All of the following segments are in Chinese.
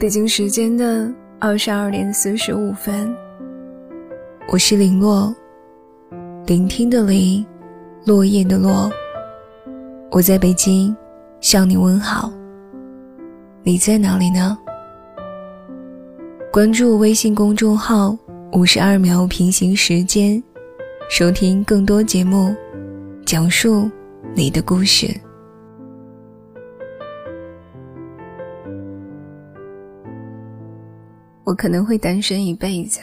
北京时间的二十二点四十五分，我是林洛，聆听的林，落叶的落。我在北京向你问好，你在哪里呢？关注微信公众号“五十二秒平行时间”，收听更多节目，讲述你的故事。我可能会单身一辈子，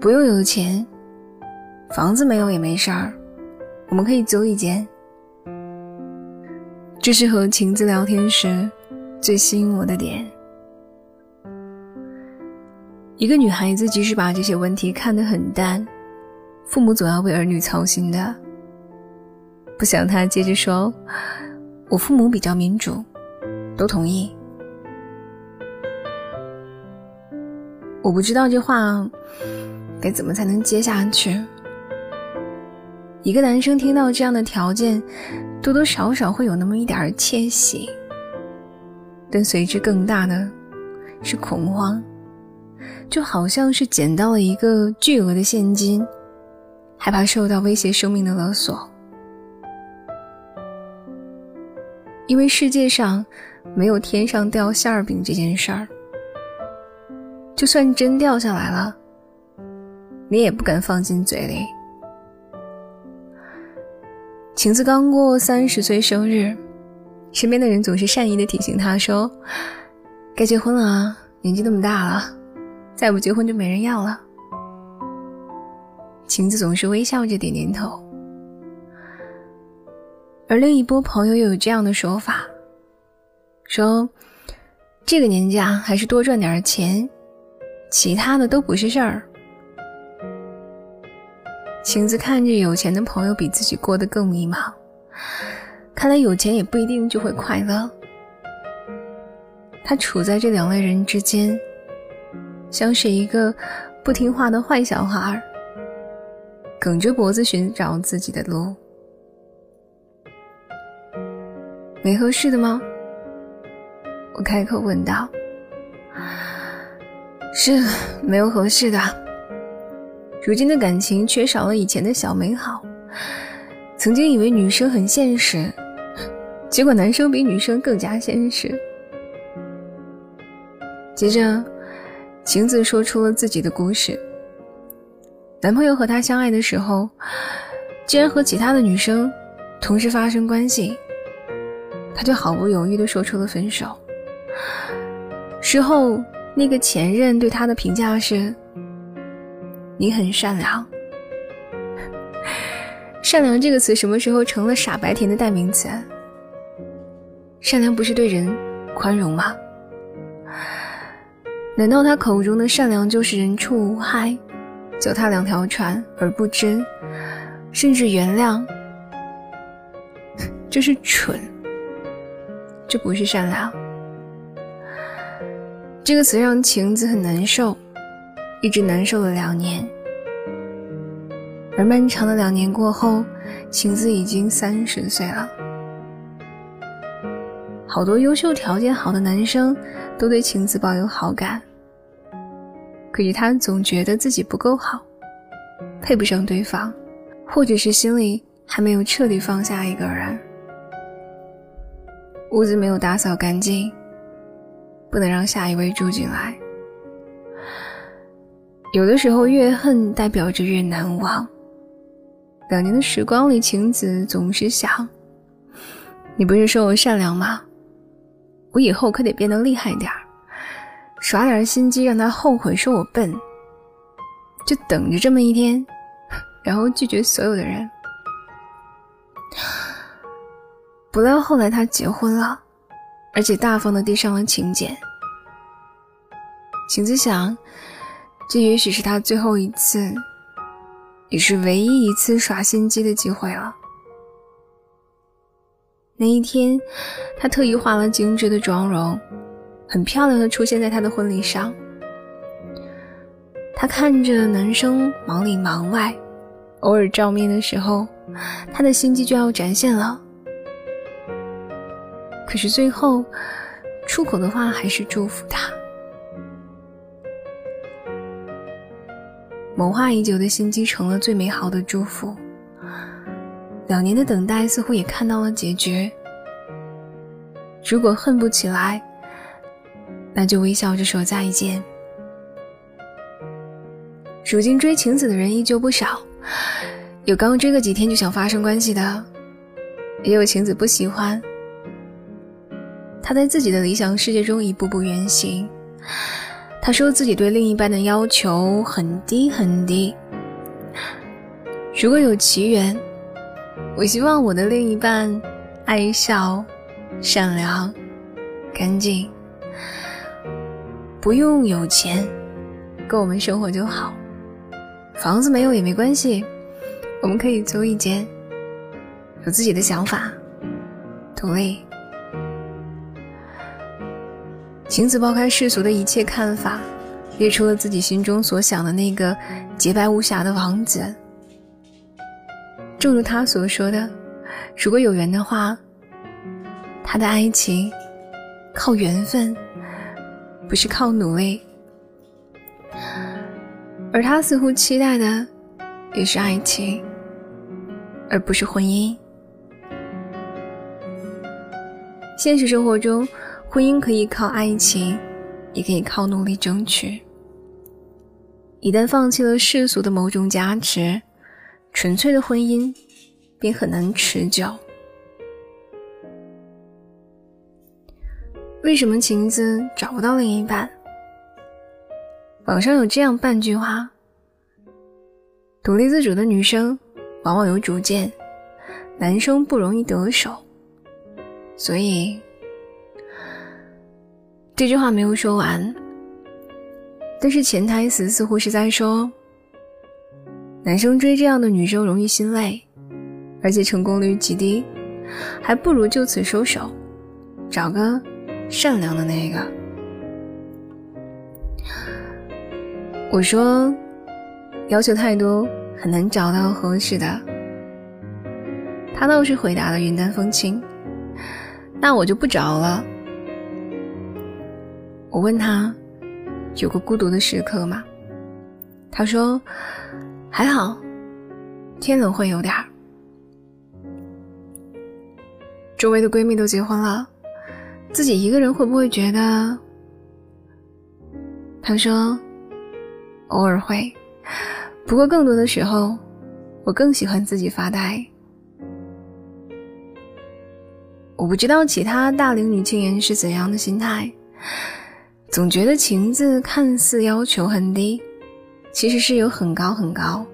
不用有钱，房子没有也没事儿，我们可以租一间。这是和晴子聊天时最吸引我的点。一个女孩子即使把这些问题看得很淡，父母总要为儿女操心的。不想她接着说：“我父母比较民主，都同意。”我不知道这话该怎么才能接下去。一个男生听到这样的条件，多多少少会有那么一点窃喜，但随之更大的是恐慌，就好像是捡到了一个巨额的现金，害怕受到威胁生命的勒索，因为世界上没有天上掉馅儿饼这件事儿。就算真掉下来了，你也不敢放进嘴里。晴子刚过三十岁生日，身边的人总是善意的提醒她说：“该结婚了啊，年纪那么大了，再不结婚就没人要了。”晴子总是微笑着点点头。而另一波朋友又有这样的说法，说：“这个年纪啊，还是多赚点钱。”其他的都不是事儿。晴子看着有钱的朋友比自己过得更迷茫，看来有钱也不一定就会快乐。他处在这两类人之间，像是一个不听话的坏小孩，梗着脖子寻找自己的路。没合适的吗？我开口问道。是没有合适的。如今的感情缺少了以前的小美好。曾经以为女生很现实，结果男生比女生更加现实。接着，晴子说出了自己的故事。男朋友和她相爱的时候，竟然和其他的女生同时发生关系，她就毫不犹豫地说出了分手。事后。那个前任对他的评价是：“你很善良。”善良这个词什么时候成了傻白甜的代名词？善良不是对人宽容吗？难道他口中的善良就是人畜无害，脚踏两条船而不争，甚至原谅？这是蠢，这不是善良。这个词让晴子很难受，一直难受了两年。而漫长的两年过后，晴子已经三十岁了。好多优秀条件好的男生都对晴子抱有好感，可是他总觉得自己不够好，配不上对方，或者是心里还没有彻底放下一个人。屋子没有打扫干净。不能让下一位住进来。有的时候，越恨代表着越难忘。两年的时光里，晴子总是想：你不是说我善良吗？我以后可得变得厉害点儿，耍点心机，让他后悔，说我笨。就等着这么一天，然后拒绝所有的人。不料后来他结婚了，而且大方的递上了请柬。晴子想，这也许是他最后一次，也是唯一一次耍心机的机会了。那一天，他特意化了精致的妆容，很漂亮的出现在他的婚礼上。他看着男生忙里忙外，偶尔照面的时候，他的心机就要展现了。可是最后出口的话还是祝福他。谋划已久的心机成了最美好的祝福。两年的等待似乎也看到了结局。如果恨不起来，那就微笑着说再见。如今追晴子的人依旧不少，有刚追个几天就想发生关系的，也有晴子不喜欢。他在自己的理想世界中一步步远行。他说自己对另一半的要求很低很低。如果有奇缘，我希望我的另一半爱笑、善良、干净，不用有钱，够我们生活就好。房子没有也没关系，我们可以租一间，有自己的想法，独立。晴子抛开世俗的一切看法，列出了自己心中所想的那个洁白无瑕的王子。正如他所说的，如果有缘的话，他的爱情靠缘分，不是靠努力。而他似乎期待的也是爱情，而不是婚姻。现实生活中。婚姻可以靠爱情，也可以靠努力争取。一旦放弃了世俗的某种价值，纯粹的婚姻便很难持久。为什么晴子找不到另一半？网上有这样半句话：独立自主的女生往往有主见，男生不容易得手，所以。这句话没有说完，但是潜台词似乎是在说：男生追这样的女生容易心累，而且成功率极低，还不如就此收手，找个善良的那个。我说，要求太多，很难找到合适的。他倒是回答的云淡风轻，那我就不找了。我问他，有过孤独的时刻吗？他说还好，天冷会有点儿。周围的闺蜜都结婚了，自己一个人会不会觉得？他说偶尔会，不过更多的时候，我更喜欢自己发呆。我不知道其他大龄女青年是怎样的心态。总觉得晴子看似要求很低，其实是有很高很高。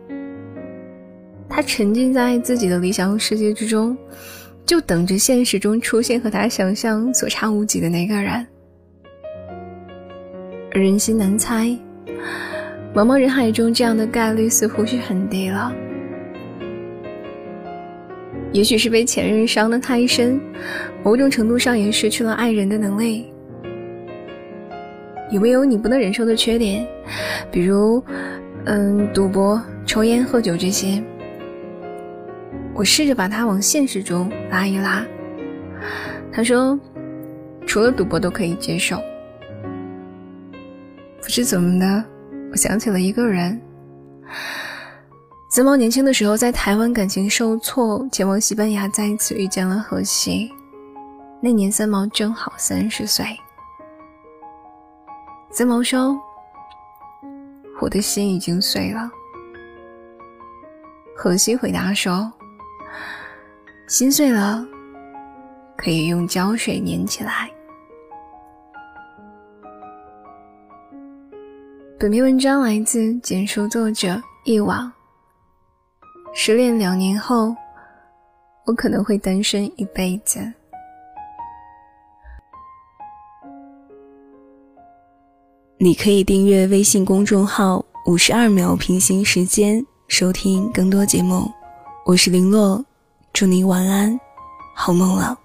他沉浸在自己的理想世界之中，就等着现实中出现和他想象所差无几的那个人。人心难猜，茫茫人海中，这样的概率似乎是很低了。也许是被前任伤得太深，某种程度上也失去了爱人的能力。有没有你不能忍受的缺点？比如，嗯，赌博、抽烟、喝酒这些。我试着把他往现实中拉一拉。他说，除了赌博都可以接受。不知怎么的，我想起了一个人。曾毛年轻的时候在台湾感情受挫，前往西班牙，再一次遇见了荷西。那年三毛正好三十岁。曾毛说：“我的心已经碎了。”荷西回答说：“心碎了，可以用胶水粘起来。”本篇文章来自简书作者一往。失恋两年后，我可能会单身一辈子。你可以订阅微信公众号“五十二秒平行时间”，收听更多节目。我是林洛，祝你晚安，好梦了。